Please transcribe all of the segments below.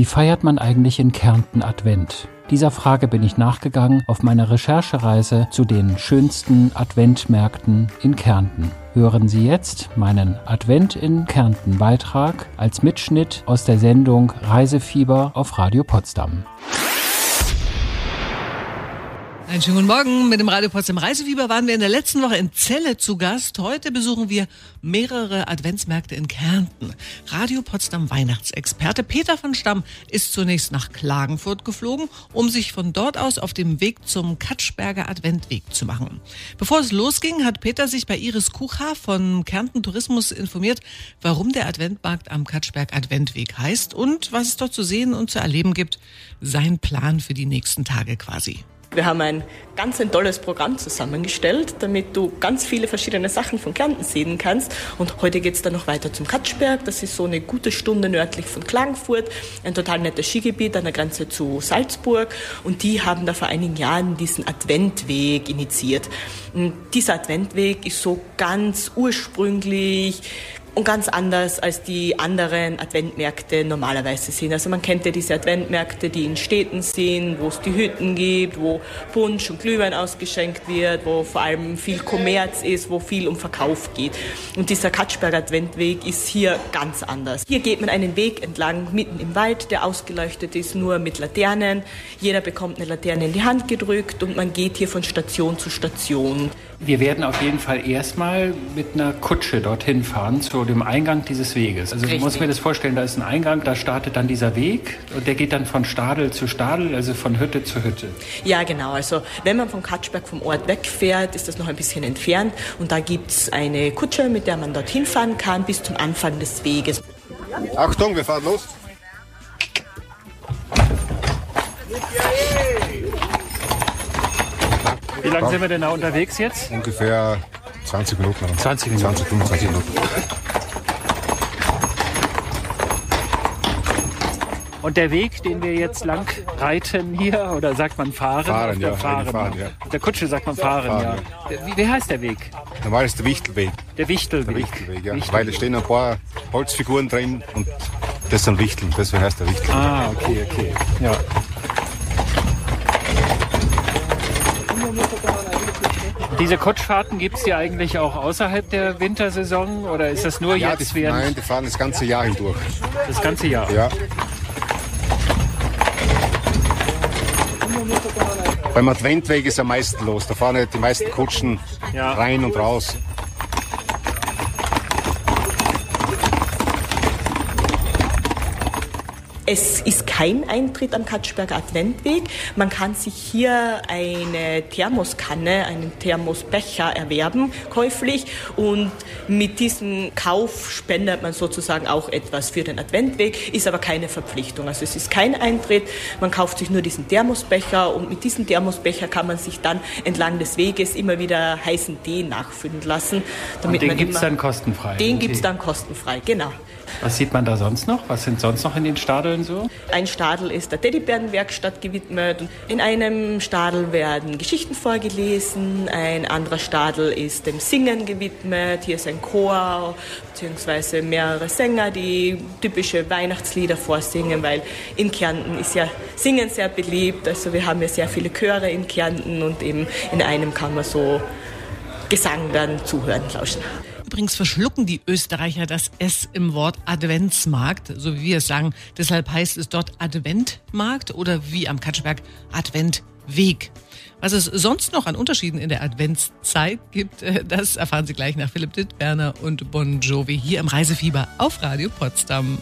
Wie feiert man eigentlich in Kärnten Advent? Dieser Frage bin ich nachgegangen auf meiner Recherchereise zu den schönsten Adventmärkten in Kärnten. Hören Sie jetzt meinen Advent in Kärnten Beitrag als Mitschnitt aus der Sendung Reisefieber auf Radio Potsdam. Einen schönen guten Morgen. Mit dem Radio Potsdam Reisefieber waren wir in der letzten Woche in Celle zu Gast. Heute besuchen wir mehrere Adventsmärkte in Kärnten. Radio Potsdam Weihnachtsexperte Peter von Stamm ist zunächst nach Klagenfurt geflogen, um sich von dort aus auf dem Weg zum Katschberger Adventweg zu machen. Bevor es losging, hat Peter sich bei Iris Kucha von Kärnten Tourismus informiert, warum der Adventmarkt am Katschberg Adventweg heißt und was es dort zu sehen und zu erleben gibt. Sein Plan für die nächsten Tage quasi. Wir haben ein ganz ein tolles Programm zusammengestellt, damit du ganz viele verschiedene Sachen von Kärnten sehen kannst. Und heute geht es dann noch weiter zum Katschberg. Das ist so eine gute Stunde nördlich von Klagenfurt, ein total nettes Skigebiet an der Grenze zu Salzburg. Und die haben da vor einigen Jahren diesen Adventweg initiiert. Und dieser Adventweg ist so ganz ursprünglich und ganz anders als die anderen Adventmärkte normalerweise sind. Also man kennt ja diese Adventmärkte, die in Städten sind, wo es die Hütten gibt, wo Punsch und Glühwein ausgeschenkt wird, wo vor allem viel Kommerz ist, wo viel um Verkauf geht. Und dieser Katschberger Adventweg ist hier ganz anders. Hier geht man einen Weg entlang mitten im Wald, der ausgeleuchtet ist, nur mit Laternen. Jeder bekommt eine Laterne in die Hand gedrückt und man geht hier von Station zu Station. Wir werden auf jeden Fall erstmal mit einer Kutsche dorthin fahren zu dem Eingang dieses Weges. Also Richtig. muss mir das vorstellen, da ist ein Eingang, da startet dann dieser Weg und der geht dann von Stadel zu Stadel, also von Hütte zu Hütte. Ja, genau. Also wenn man von Katschberg vom Ort wegfährt, ist das noch ein bisschen entfernt und da gibt es eine Kutsche, mit der man dorthin fahren kann bis zum Anfang des Weges. Achtung, wir fahren los. Wie lange sind wir denn da unterwegs jetzt? Ungefähr 20 Minuten. 20 Minuten. 20, 25 Minuten. Und der Weg, den wir jetzt lang reiten hier, oder sagt man fahren? Fahren, ja. Fahren, fahren, ja. Der Kutsche sagt man fahren, fahren ja. ja. Wie, wie, heißt der Weg? Normal ist der Wichtelweg. Der Wichtelweg. Der Wichtelweg, ja. Wichtelweg. Weil es stehen ein paar Holzfiguren drin und das sind Wichteln, deswegen heißt der Wichtelweg. Ah, okay, okay. Ja. Diese Kutschfahrten gibt es die eigentlich auch außerhalb der Wintersaison oder ist das nur ja, jetzt während? Nein, die fahren das ganze Jahr hindurch. Das ganze Jahr? Ja. Beim Adventweg ist am meisten los. Da fahren die meisten Kutschen ja. rein und raus. Es ist kein Eintritt am Katschberger Adventweg. Man kann sich hier eine Thermoskanne, einen Thermosbecher erwerben, käuflich. Und mit diesem Kauf spendet man sozusagen auch etwas für den Adventweg, ist aber keine Verpflichtung. Also es ist kein Eintritt. Man kauft sich nur diesen Thermosbecher und mit diesem Thermosbecher kann man sich dann entlang des Weges immer wieder heißen Tee nachfüllen lassen. Damit und den gibt es dann kostenfrei? Den gibt es dann kostenfrei, genau. Was sieht man da sonst noch? Was sind sonst noch in den Stadeln so? Ein Stadel ist der Teddybärenwerkstatt gewidmet. In einem Stadel werden Geschichten vorgelesen. Ein anderer Stadel ist dem Singen gewidmet. Hier ist ein Chor beziehungsweise mehrere Sänger, die typische Weihnachtslieder vorsingen, weil in Kärnten ist ja Singen sehr beliebt. Also wir haben ja sehr viele Chöre in Kärnten und eben in einem kann man so Gesang dann zuhören, lauschen. Übrigens verschlucken die Österreicher das S im Wort Adventsmarkt, so wie wir es sagen. Deshalb heißt es dort Adventmarkt oder wie am Katschberg Adventweg. Was es sonst noch an Unterschieden in der Adventszeit gibt, das erfahren Sie gleich nach Philipp Dittberner und Bon Jovi hier im Reisefieber auf Radio Potsdam.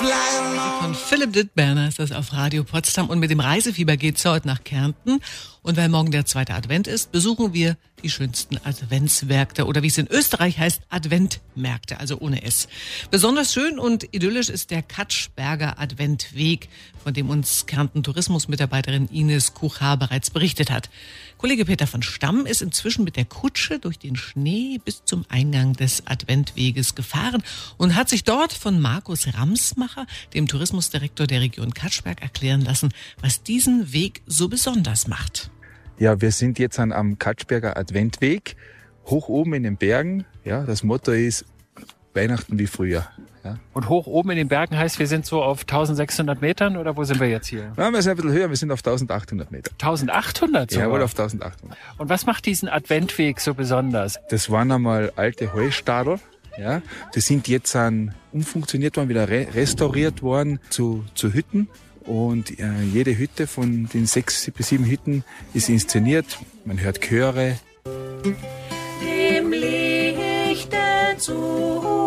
Von Philipp Dittberner ist das auf Radio Potsdam und mit dem Reisefieber geht es heute nach Kärnten. Und weil morgen der zweite Advent ist, besuchen wir die schönsten Adventsmärkte oder wie es in Österreich heißt, Adventmärkte, also ohne S. Besonders schön und idyllisch ist der Katschberger Adventweg, von dem uns Kärnten Tourismusmitarbeiterin Ines Kuchar bereits berichtet hat. Kollege Peter von Stamm ist inzwischen mit der Kutsche durch den Schnee bis zum Eingang des Adventweges gefahren und hat sich dort von Markus Ramsmacher, dem Tourismusdirektor der Region Katschberg, erklären lassen, was diesen Weg so besonders macht. Ja, wir sind jetzt an, am Katschberger Adventweg, hoch oben in den Bergen. Ja, das Motto ist Weihnachten wie früher. Ja. Und hoch oben in den Bergen heißt, wir sind so auf 1600 Metern oder wo sind wir jetzt hier? Ja, wir sind ein bisschen höher, wir sind auf 1800 Meter. 1800 sogar? Jawohl, auf 1800. Und was macht diesen Adventweg so besonders? Das waren einmal alte Heustadel. Ja, die sind jetzt an, umfunktioniert worden, wieder re restauriert worden zu, zu Hütten. Und äh, jede Hütte von den sechs bis sieben Hütten ist inszeniert. Man hört Chöre. Dem Lichte zu,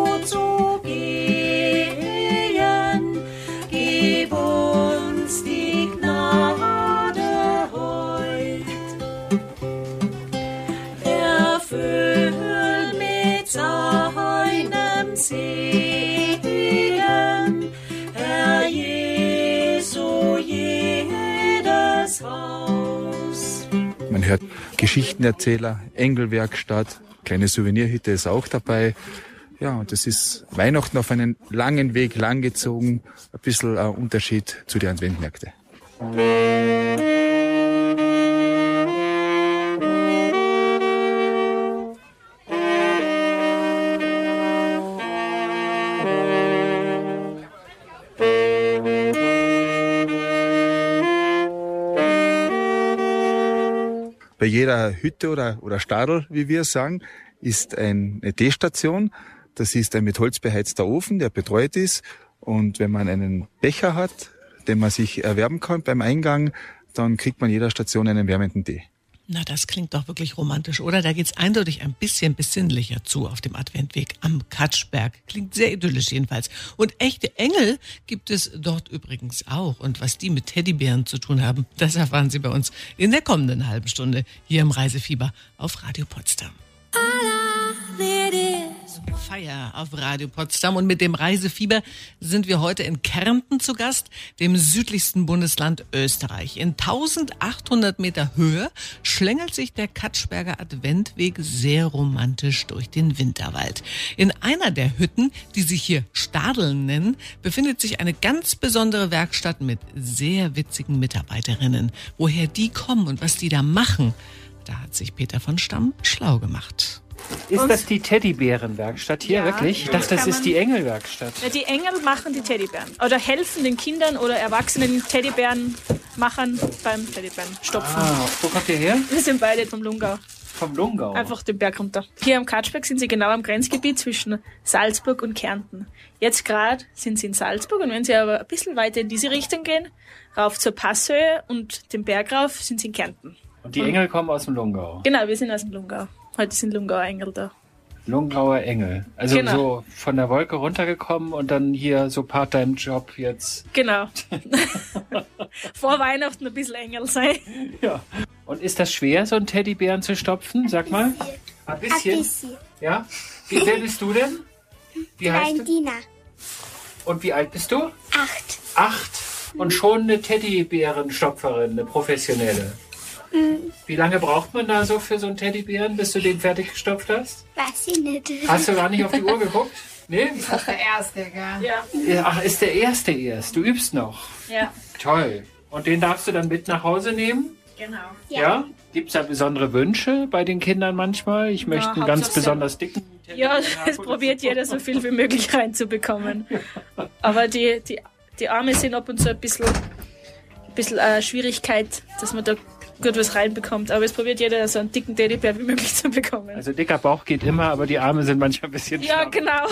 Geschichtenerzähler, Engelwerkstatt, kleine Souvenirhütte ist auch dabei. Ja, und das ist Weihnachten auf einen langen Weg langgezogen, ein bisschen ein Unterschied zu den Adventmärkten. Bei jeder Hütte oder, oder Stadel, wie wir sagen, ist eine Teestation. Das ist ein mit Holz beheizter Ofen, der betreut ist. Und wenn man einen Becher hat, den man sich erwerben kann beim Eingang, dann kriegt man jeder Station einen wärmenden Tee. Na, das klingt doch wirklich romantisch, oder? Da geht's eindeutig ein bisschen besinnlicher zu auf dem Adventweg am Katschberg. Klingt sehr idyllisch jedenfalls. Und echte Engel gibt es dort übrigens auch. Und was die mit Teddybären zu tun haben, das erfahren Sie bei uns in der kommenden halben Stunde hier im Reisefieber auf Radio Potsdam. Feier auf Radio Potsdam und mit dem Reisefieber sind wir heute in Kärnten zu Gast, dem südlichsten Bundesland Österreich. In 1800 Meter Höhe schlängelt sich der Katschberger Adventweg sehr romantisch durch den Winterwald. In einer der Hütten, die sich hier Stadeln nennen, befindet sich eine ganz besondere Werkstatt mit sehr witzigen Mitarbeiterinnen. Woher die kommen und was die da machen, da hat sich Peter von Stamm schlau gemacht. Ist das die Teddybärenwerkstatt hier Ja, wirklich? Ich dachte, das ist die Engelwerkstatt. Ja, die Engel machen die Teddybären. Oder helfen den Kindern oder Erwachsenen Teddybären machen beim Teddybären stopfen. Ah, wo kommt ihr her? Wir sind beide vom Lungau. Vom Lungau. Einfach den Berg runter. Hier am Katschberg sind sie genau am Grenzgebiet zwischen Salzburg und Kärnten. Jetzt gerade sind sie in Salzburg und wenn sie aber ein bisschen weiter in diese Richtung gehen, rauf zur Passhöhe und den Berg rauf, sind sie in Kärnten. Und die Engel kommen aus dem Lungau. Genau, wir sind aus dem Lungau. Heute sind Lungauer Engel da. Lungauer Engel. Also Genau. so von der Wolke runtergekommen und dann hier so Part-Time-Job jetzt. Genau. Vor Weihnachten ein bisschen Engel sein. Ja. Und ist das schwer, so einen Teddybären zu stopfen? Sag mal. Ein bisschen. Ein bisschen. Ja? Wie, wer bist du denn? Wie heißt du? Valentina. Und wie alt bist du? Acht. Acht. Und schon eine Teddybärenstopferin, eine professionelle. Wie lange braucht man da so für so einen Teddybären, bis du den fertig gestopft hast? Weiß ich nicht. Hast du gar nicht auf die Uhr geguckt? Nee? Der erste, gell? Ja. Ja, Ach, ist der erste erst. Du übst noch. Ja, Toll. Und den darfst du dann mit nach Hause nehmen? genau. Ja. Gibt es da besondere Wünsche bei den Kindern manchmal? Ich möchte einen ganz besonders dicken. Ja, es probiert jeder so viel wie möglich reinzubekommen. Aber die, die, die Arme sind ab und zu ein bisschen, ein bisschen eine Schwierigkeit, dass man da gut was reinbekommt. Aber es probiert jeder, so einen dicken Teddybär wie möglich zu bekommen. Also dicker Bauch geht immer, aber die Arme sind manchmal ein bisschen ja, schlank. genau.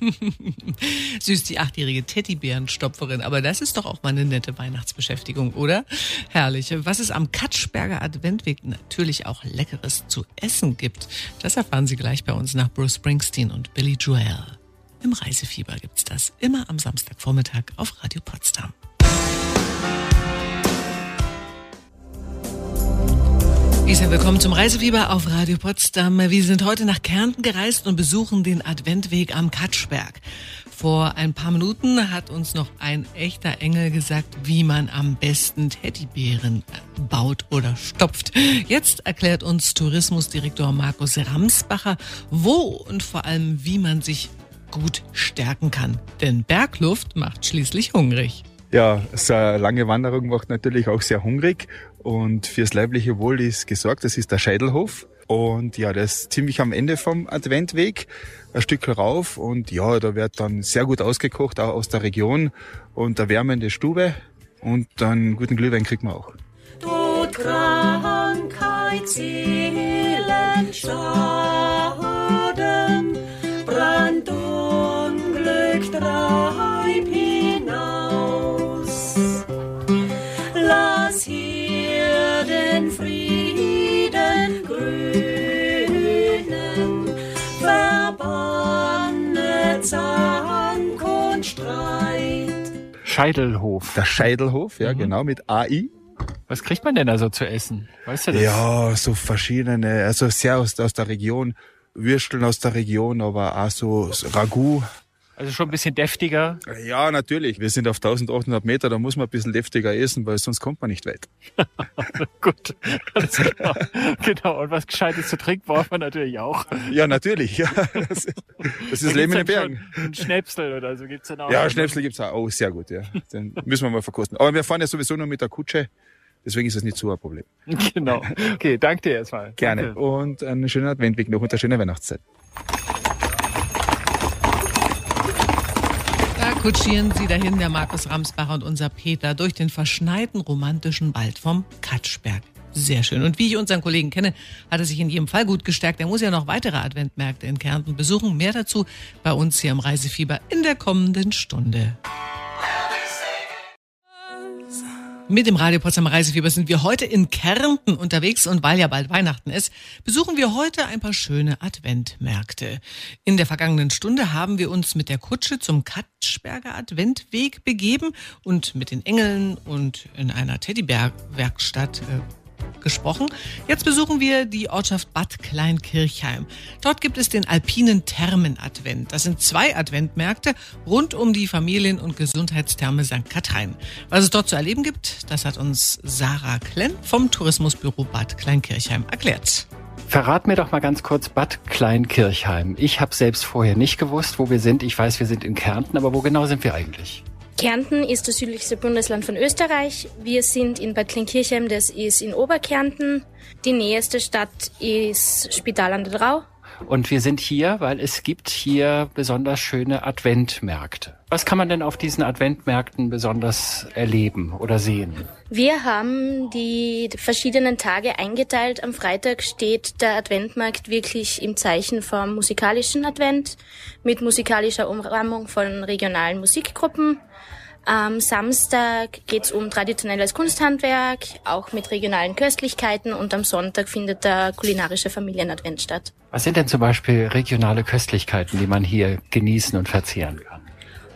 Süß, die achtjährige Teddybärenstopferin. Aber das ist doch auch mal eine nette Weihnachtsbeschäftigung, oder? Herrlich. Was es am Katschberger Adventweg natürlich auch Leckeres zu essen gibt, das erfahren Sie gleich bei uns nach Bruce Springsteen und Billy Joel. Im Reisefieber gibt's das immer am Samstagvormittag auf Radio Potsdam. Lisa, willkommen zum Reisefieber auf Radio Potsdam. Wir sind heute nach Kärnten gereist und besuchen den Adventweg am Katschberg. Vor ein paar Minuten hat uns noch ein echter Engel gesagt, wie man am besten Teddybären baut oder stopft. Jetzt erklärt uns Tourismusdirektor Markus Ramsbacher, wo und vor allem, wie man sich gut stärken kann. Denn Bergluft macht schließlich hungrig. Ja, so eine lange Wanderung macht natürlich auch sehr hungrig und fürs leibliche Wohl ist gesorgt. Das ist der Scheitelhof. Und ja, das ist ziemlich am Ende vom Adventweg, ein Stück rauf. Und ja, da wird dann sehr gut ausgekocht, auch aus der Region. Und eine wärmende Stube. Und dann guten Glühwein kriegt man auch. Tod, Krankheit, Seelen, Scheidelhof. Der Scheidelhof, ja, genau, mit AI. Was kriegt man denn da so zu essen? Weißt du das? Ja, so verschiedene, also sehr aus, aus der Region, Würsteln aus der Region, aber auch so Ragout. Also schon ein bisschen deftiger. Ja, natürlich. Wir sind auf 1800 Meter, da muss man ein bisschen deftiger essen, weil sonst kommt man nicht weit. Gut. Klar. genau. Und was Gescheites zu trinken braucht man natürlich auch. Ja, natürlich. Ja, das, ist- das ist Leben in den Bergen. Ein Schnäpsel oder so gibt's dann auch. Ja, Schnäpsel gibt's auch. Oh, sehr gut, ja. Den müssen wir mal verkosten. Aber wir fahren ja sowieso nur mit der Kutsche, deswegen ist das nicht so ein Problem. Genau. Okay, danke dir erstmal. Gerne. Danke. Und einen schönen Adventweg noch und eine schöne Weihnachtszeit. Kutschieren sie dahin, der Markus Ramsbacher und unser Peter, durch den verschneiten romantischen Wald vom Katschberg. Sehr schön. Und wie ich unseren Kollegen kenne, hat er sich in jedem Fall gut gestärkt. Er muss ja noch weitere Adventmärkte in Kärnten besuchen. Mehr dazu bei uns hier im Reisefieber in der kommenden Stunde. Mit dem Radio Potsdam Reisefieber sind wir heute in Kärnten unterwegs und weil ja bald Weihnachten ist, besuchen wir heute ein paar schöne Adventmärkte. In der vergangenen Stunde haben wir uns mit der Kutsche zum Katschberger Adventweg begeben und mit den Engeln und in einer Teddybär-Werkstatt äh, gesprochen. Jetzt besuchen wir die Ortschaft Bad Kleinkirchheim. Dort gibt es den Alpinen Thermen-Advent. Das sind zwei Adventmärkte rund um die Familien- und Gesundheitstherme St. Katharin. Was es dort zu erleben gibt, das hat uns Sarah Klenn vom Tourismusbüro Bad Kleinkirchheim erklärt. Verrat mir doch mal ganz kurz Bad Kleinkirchheim. Ich habe selbst vorher nicht gewusst, wo wir sind. Ich weiß, wir sind in Kärnten, aber wo genau sind wir eigentlich? Kärnten ist das südlichste Bundesland von Österreich. Wir sind in Bad Kleinkirchheim, das ist in Oberkärnten. Die nächste Stadt ist Spital an der Drau. Und wir sind hier, weil es gibt hier besonders schöne Adventmärkte. Was kann man denn auf diesen Adventmärkten besonders erleben oder sehen? Wir haben die verschiedenen Tage eingeteilt. Am Freitag steht der Adventmarkt wirklich im Zeichen vom musikalischen Advent mit musikalischer Umrahmung von regionalen Musikgruppen. Am Samstag geht's um traditionelles Kunsthandwerk, auch mit regionalen Köstlichkeiten und am Sonntag findet der kulinarische Familienadvent statt. Was sind denn zum Beispiel regionale Köstlichkeiten, die man hier genießen und verzehren kann?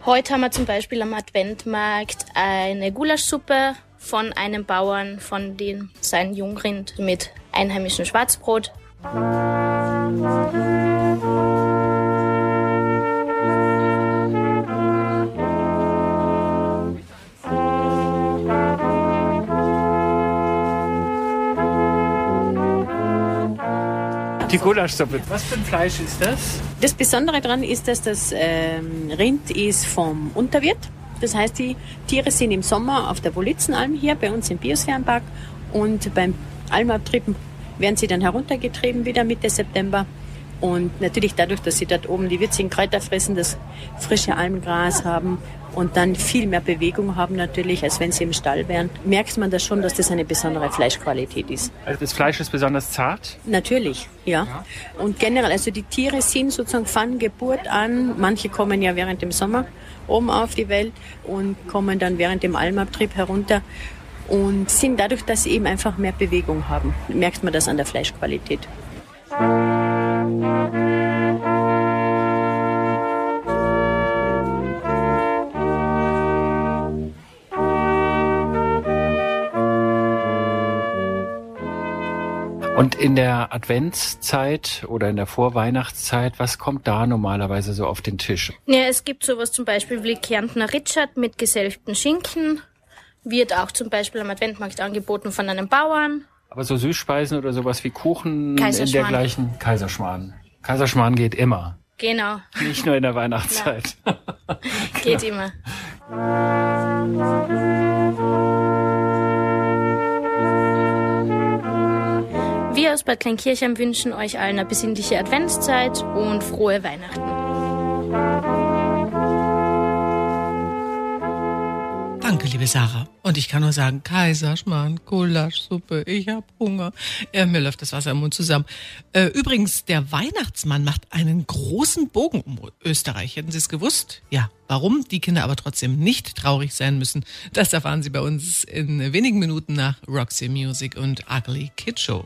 Heute haben wir zum Beispiel am Adventmarkt eine Gulaschsuppe von einem Bauern, von dem sein Jungrind mit einheimischem Schwarzbrot. Die Gulaschsuppe. Was für ein Fleisch ist das? Das Besondere daran ist, dass das ähm, Rind ist vom Unterwirt. Das heißt, die Tiere sind im Sommer auf der Wolitzenalm hier bei uns im Biosphärenpark und beim Almabtrieb werden sie dann heruntergetrieben wieder Mitte September. Und natürlich dadurch, dass sie dort oben die würzigen Kräuter fressen, das frische Almgras haben und dann viel mehr Bewegung haben natürlich, als wenn sie im Stall wären, merkt man das schon, dass das eine besondere Fleischqualität ist. Also das Fleisch ist besonders zart. Natürlich, ja. Und generell, also die Tiere sind sozusagen von Geburt an, manche kommen ja während dem Sommer oben auf die Welt und kommen dann während dem Almabtrieb herunter und sind dadurch, dass sie eben einfach mehr Bewegung haben, merkt man das an der Fleischqualität. Und in der Adventszeit oder in der Vorweihnachtszeit, was kommt da normalerweise so auf den Tisch? Ja, es gibt sowas zum Beispiel wie Kärntner Ritschat mit geselbten Schinken. Wird auch zum Beispiel am Adventmarkt angeboten von einem Bauern. Aber so Süßspeisen oder sowas wie Kuchen in dergleichen? Kaiserschmarrn. Kaiserschmarrn geht immer. Genau, Nicht nur in der Weihnachtszeit. geht immer. Wir aus Bad Kleinkirchheim wünschen euch allen eine besinnliche Adventszeit und frohe Weihnachten. Danke, liebe Sarah. Und ich kann nur sagen, Kaiserschmarrn, Gulaschsuppe, ich hab Hunger. Äh, mir läuft das Wasser im Mund zusammen. Äh, übrigens, der Weihnachtsmann macht einen großen Bogen um Österreich. Hätten Sie es gewusst? Ja. Warum die Kinder aber trotzdem nicht traurig sein müssen, das erfahren Sie bei uns in wenigen Minuten nach Roxy Music und Ugly Kid Show.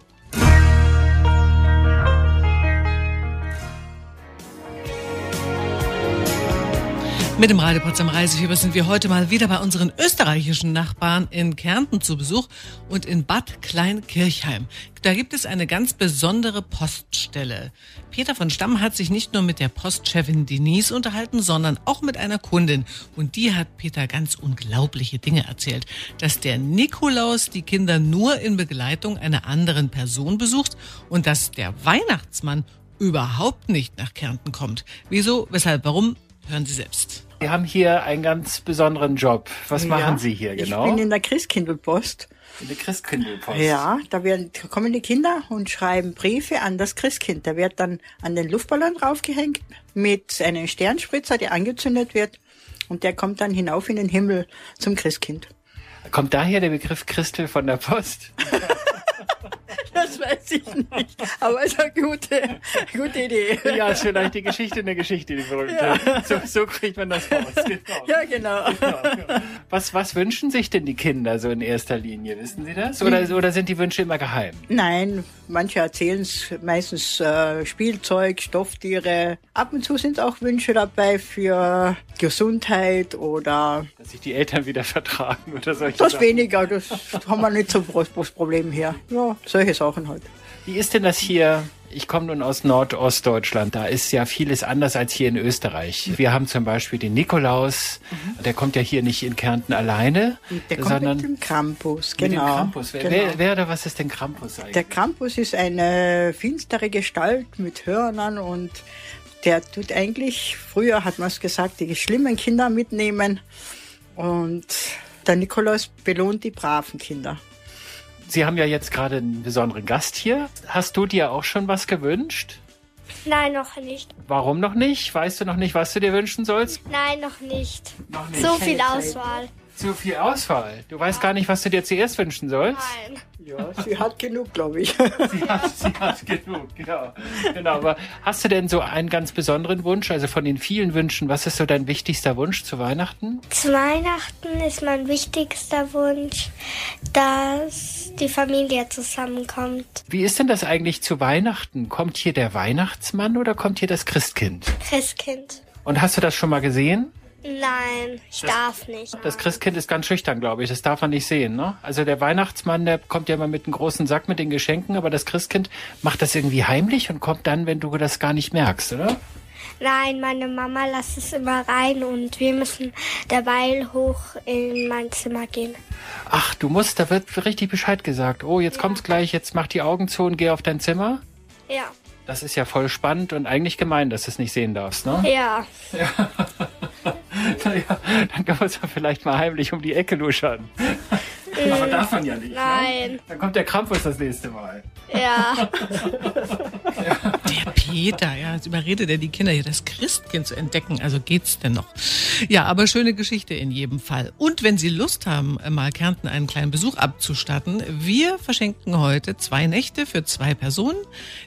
Mit dem Radio Potsdam Reisefieber sind wir heute mal wieder bei unseren österreichischen Nachbarn in Kärnten zu Besuch und in Bad Kleinkirchheim. Da gibt es eine ganz besondere Poststelle. Peter von Stamm hat sich nicht nur mit der Postchefin Denise unterhalten, sondern auch mit einer Kundin. Und die hat Peter ganz unglaubliche Dinge erzählt. Dass der Nikolaus die Kinder nur in Begleitung einer anderen Person besucht und dass der Weihnachtsmann überhaupt nicht nach Kärnten kommt. Wieso, weshalb, warum? Hören Sie selbst. Sie haben hier einen ganz besonderen Job. Was Ja, machen Sie hier genau? Ich bin in der Christkindlpost. in der Christkindlpost. Ja, da werden, da kommen die Kinder und schreiben Briefe an das Christkind. Der wird dann an den Luftballon draufgehängt mit einem Sternspritzer, der angezündet wird. Und der kommt dann hinauf in den Himmel zum Christkind. Kommt daher der Begriff Christel von der Post? Das weiß ich nicht. Aber es ist eine gute, gute Idee. Ja, ist vielleicht die Geschichte eine Geschichte, die berühmte. So, so kriegt man das raus. Genau. Ja, genau. Was, was wünschen sich denn die Kinder so in erster Linie? Wissen Sie das? Oder, oder sind die Wünsche immer geheim? Nein, manche erzählen es meistens äh, Spielzeug, Stofftiere. Ab und zu sind auch Wünsche dabei für Gesundheit oder Dass sich die Eltern wieder vertragen oder solche das Sachen. weniger. Das haben wir nicht so groß groß Problem hier. Ja, solche Sachen halt. Wie ist denn das hier? Ich komme nun aus Nordostdeutschland. Da ist ja vieles anders als hier in Österreich. Wir haben zum Beispiel den Nikolaus. Der kommt ja hier nicht in Kärnten alleine, Der kommt sondern mit dem Krampus, mit genau. dem Krampus. Wer, genau. wer, wer oder was ist denn Krampus eigentlich? Der Krampus ist eine finstere Gestalt mit Hörnern und der tut eigentlich, früher hat man es gesagt, die schlimmen Kinder mitnehmen und der Nikolaus belohnt die braven Kinder. Sie haben ja jetzt gerade einen besonderen Gast hier. Hast du dir auch schon was gewünscht? Nein, noch nicht. Warum noch nicht? Weißt du noch nicht, was du dir wünschen sollst? Nein, noch nicht. Noch nicht. So viel Auswahl. Zu viel Auswahl. Du weißt gar nicht, was du dir zuerst wünschen sollst? Nein. Ja, sie hat genug, glaube ich. Sie hat, sie hat genug, genau. genau. Aber hast du denn so einen ganz besonderen Wunsch? Also von den vielen Wünschen, was ist so dein wichtigster Wunsch zu Weihnachten? Zu Weihnachten ist mein wichtigster Wunsch, dass die Familie zusammenkommt. Wie ist denn das eigentlich zu Weihnachten? Kommt hier der Weihnachtsmann oder kommt hier das Christkind? Christkind. Und hast du das schon mal gesehen? Nein, ich darf nicht. Das Christkind ist ganz schüchtern, glaube ich. Das darf man nicht sehen, ne? Also der Weihnachtsmann, der kommt ja immer mit einem großen Sack mit den Geschenken, aber das Christkind macht das irgendwie heimlich und kommt dann, wenn du das gar nicht merkst, oder? Nein, meine Mama lässt es immer rein und wir müssen dabei hoch in mein Zimmer gehen. Ach, du musst, da wird richtig Bescheid gesagt. Oh, jetzt kommt's gleich, jetzt mach die Augen zu und geh auf dein Zimmer. Ja. Das ist ja voll spannend und eigentlich gemein, dass du es nicht sehen darfst, ne? Ja. Naja, dann kann man es ja vielleicht mal heimlich um die Ecke luschern. Aber darf man ja nicht. Ne? Nein. Dann kommt der Krampus das nächste Mal. Ja. Der Peter, ja, jetzt überredet er die Kinder hier, das Christkind zu entdecken. Also geht's denn noch? Ja, aber schöne Geschichte in jedem Fall. Und wenn Sie Lust haben, mal Kärnten einen kleinen Besuch abzustatten, wir verschenken heute zwei Nächte für zwei Personen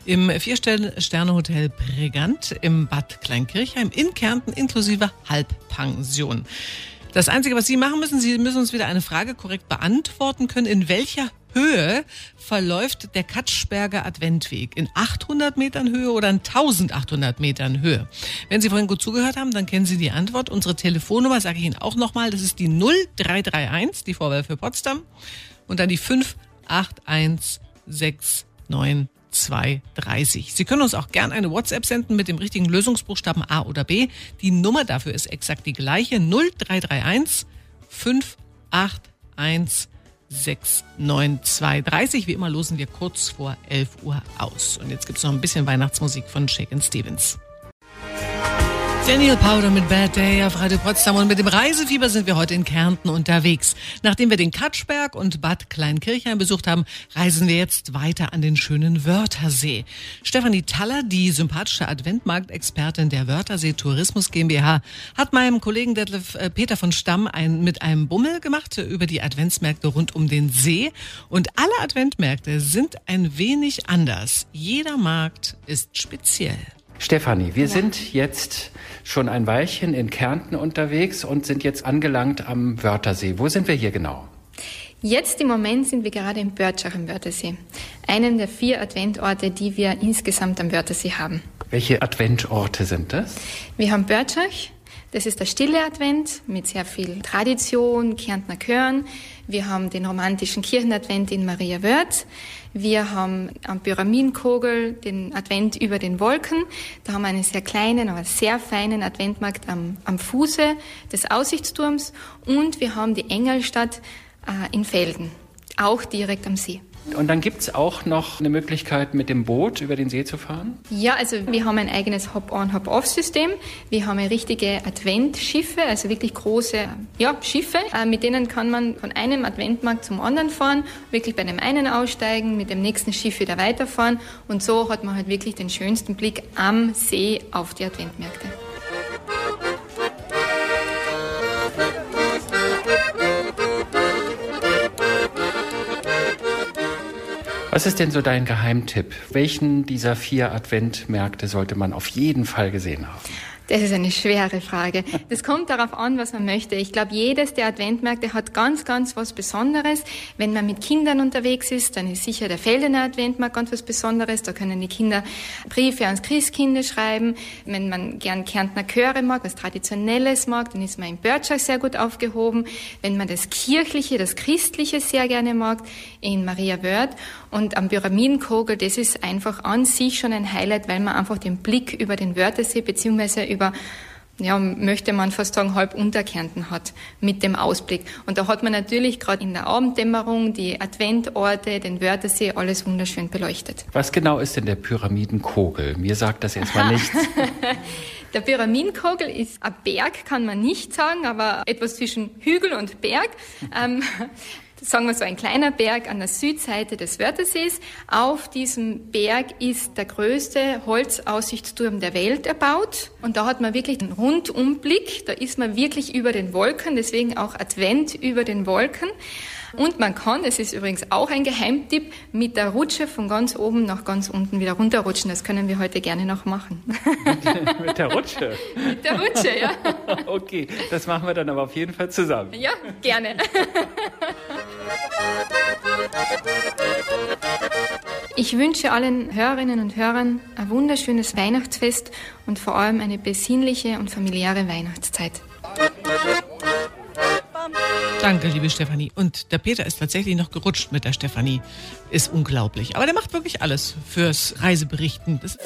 im Vier-Sterne-Hotel Prägant im Bad Kleinkirchheim in Kärnten inklusive Halbpension. Das Einzige, was Sie machen müssen, Sie müssen uns wieder eine Frage korrekt beantworten können. In welcher Höhe verläuft der Katschberger Adventweg? In 800 Metern Höhe oder in 1800 Metern Höhe? Wenn Sie vorhin gut zugehört haben, dann kennen Sie die Antwort. Unsere Telefonnummer sage ich Ihnen auch nochmal. Das ist die 0331, die Vorwahl für Potsdam. Und dann die 5816930. Sie können uns auch gern eine WhatsApp senden mit dem richtigen Lösungsbuchstaben A oder B. Die Nummer dafür ist exakt die gleiche. 0331 581 69230. Wie immer losen wir kurz vor 11 Uhr aus. Und jetzt gibt's noch ein bisschen Weihnachtsmusik von Shaken Stevens. Daniel Powder mit Bad Day auf Radio Potsdam und mit dem Reisefieber sind wir heute in Kärnten unterwegs. Nachdem wir den Katschberg und Bad Kleinkirchheim besucht haben, reisen wir jetzt weiter an den schönen Wörthersee. Stefanie Taller, die sympathische Adventmarktexpertin der Wörthersee Tourismus GmbH, hat meinem Kollegen Detlef äh, Peter von Stamm ein, mit einem Bummel gemacht über die Adventsmärkte rund um den See. Und alle Adventmärkte sind ein wenig anders. Jeder Markt ist speziell. Stefanie, wir sind jetzt schon ein Weilchen in Kärnten unterwegs und sind jetzt angelangt am Wörthersee. Wo sind wir hier genau? Jetzt im Moment sind wir gerade in Börtschach am Wörthersee, einem der vier Adventorte, die wir insgesamt am Wörthersee haben. Welche Adventorte sind das? Wir haben Börtschach, das ist der stille Advent mit sehr viel Tradition, Kärntner Chören. Wir haben den romantischen Kirchenadvent in Maria Wörth. Wir haben am Pyramidenkogel den Advent über den Wolken. Da haben wir einen sehr kleinen, aber sehr feinen Adventmarkt am, am Fuße des Aussichtsturms. Und wir haben die Engelstadt äh, in Felden, auch direkt am See. Und dann gibt es auch noch eine Möglichkeit, mit dem Boot über den See zu fahren? Ja, also wir haben ein eigenes Hop-on, Hop-off-System. Wir haben richtige Adventschiffe, also wirklich große ja, Schiffe. Äh, mit denen kann man von einem Adventmarkt zum anderen fahren, wirklich bei dem einen aussteigen, mit dem nächsten Schiff wieder weiterfahren. Und so hat man halt wirklich den schönsten Blick am See auf die Adventmärkte. Was ist denn so dein Geheimtipp? Welchen dieser vier Adventmärkte sollte man auf jeden Fall gesehen haben? Das ist eine schwere Frage. Das kommt darauf an, was man möchte. Ich glaube, jedes der Adventmärkte hat ganz, ganz was Besonderes. Wenn man mit Kindern unterwegs ist, dann ist sicher der Feldener Adventmarkt ganz was Besonderes. Da können die Kinder Briefe ans Christkind schreiben. Wenn man gern Kärntner Chöre mag, was Traditionelles mag, dann ist man in Börtschach sehr gut aufgehoben. Wenn man das Kirchliche, das Christliche sehr gerne mag, in Maria Wörth. Und am Pyramidenkogel, das ist einfach an sich schon ein Highlight, weil man einfach den Blick über den Wörthersee beziehungsweise über ja, möchte man fast sagen, halb Unterkärnten hat mit dem Ausblick. Und da hat man natürlich gerade in der Abenddämmerung die Adventorte, den Wörthersee, alles wunderschön beleuchtet. Was genau ist denn der Pyramidenkogel? Mir sagt das jetzt mal nichts. der Pyramidenkogel ist ein Berg, kann man nicht sagen, aber etwas zwischen Hügel und Berg. Ähm, sagen wir so ein kleiner Berg an der Südseite des Wörthersees. Auf diesem Berg ist der größte Holzaussichtsturm der Welt erbaut. Und da hat man wirklich einen Rundumblick. Da ist man wirklich über den Wolken, deswegen auch Advent über den Wolken. Und man kann, das ist übrigens auch ein Geheimtipp, mit der Rutsche von ganz oben nach ganz unten wieder runterrutschen. Das können wir heute gerne noch machen. mit der Rutsche? mit der Rutsche, ja. okay, das machen wir dann aber auf jeden Fall zusammen. Ja, gerne. Ich wünsche allen Hörerinnen und Hörern ein wunderschönes Weihnachtsfest und vor allem eine besinnliche und familiäre Weihnachtszeit. Danke, liebe Stefanie. Und der Peter ist tatsächlich noch gerutscht mit der Stefanie. Ist unglaublich. Aber der macht wirklich alles fürs Reiseberichten. Das